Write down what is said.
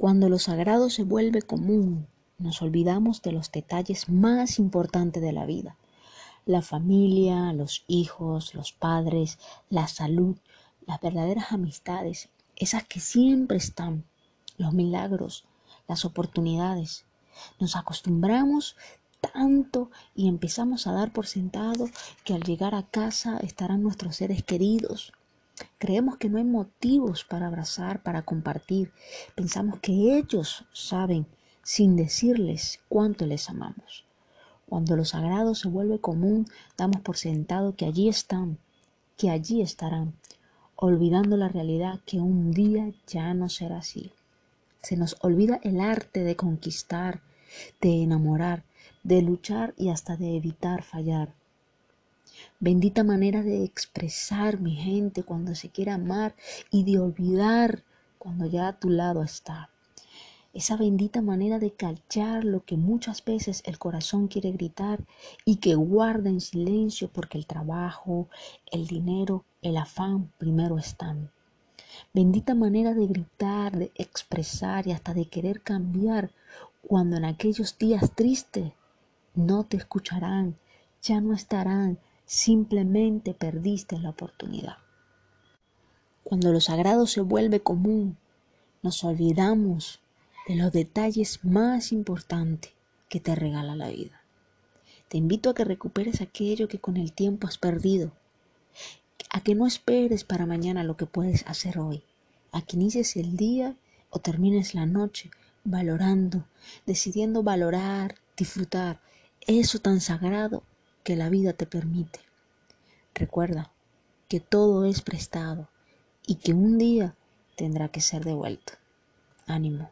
Cuando lo sagrado se vuelve común, nos olvidamos de los detalles más importantes de la vida. La familia, los hijos, los padres, la salud, las verdaderas amistades, esas que siempre están, los milagros, las oportunidades. Nos acostumbramos tanto y empezamos a dar por sentado que al llegar a casa estarán nuestros seres queridos. Creemos que no hay motivos para abrazar, para compartir. Pensamos que ellos saben sin decirles cuánto les amamos. Cuando lo sagrado se vuelve común, damos por sentado que allí están, que allí estarán, olvidando la realidad que un día ya no será así. Se nos olvida el arte de conquistar, de enamorar, de luchar y hasta de evitar fallar. Bendita manera de expresar mi gente cuando se quiere amar y de olvidar cuando ya a tu lado está. Esa bendita manera de callar lo que muchas veces el corazón quiere gritar y que guarda en silencio porque el trabajo, el dinero, el afán primero están. Bendita manera de gritar, de expresar y hasta de querer cambiar cuando en aquellos días tristes no te escucharán, ya no estarán, simplemente perdiste la oportunidad. Cuando lo sagrado se vuelve común, nos olvidamos de los detalles más importantes que te regala la vida. Te invito a que recuperes aquello que con el tiempo has perdido, a que no esperes para mañana lo que puedes hacer hoy, a que inicies el día o termines la noche valorando, decidiendo valorar, disfrutar eso tan sagrado que la vida te permite. Recuerda que todo es prestado y que un día tendrá que ser devuelto. Ánimo.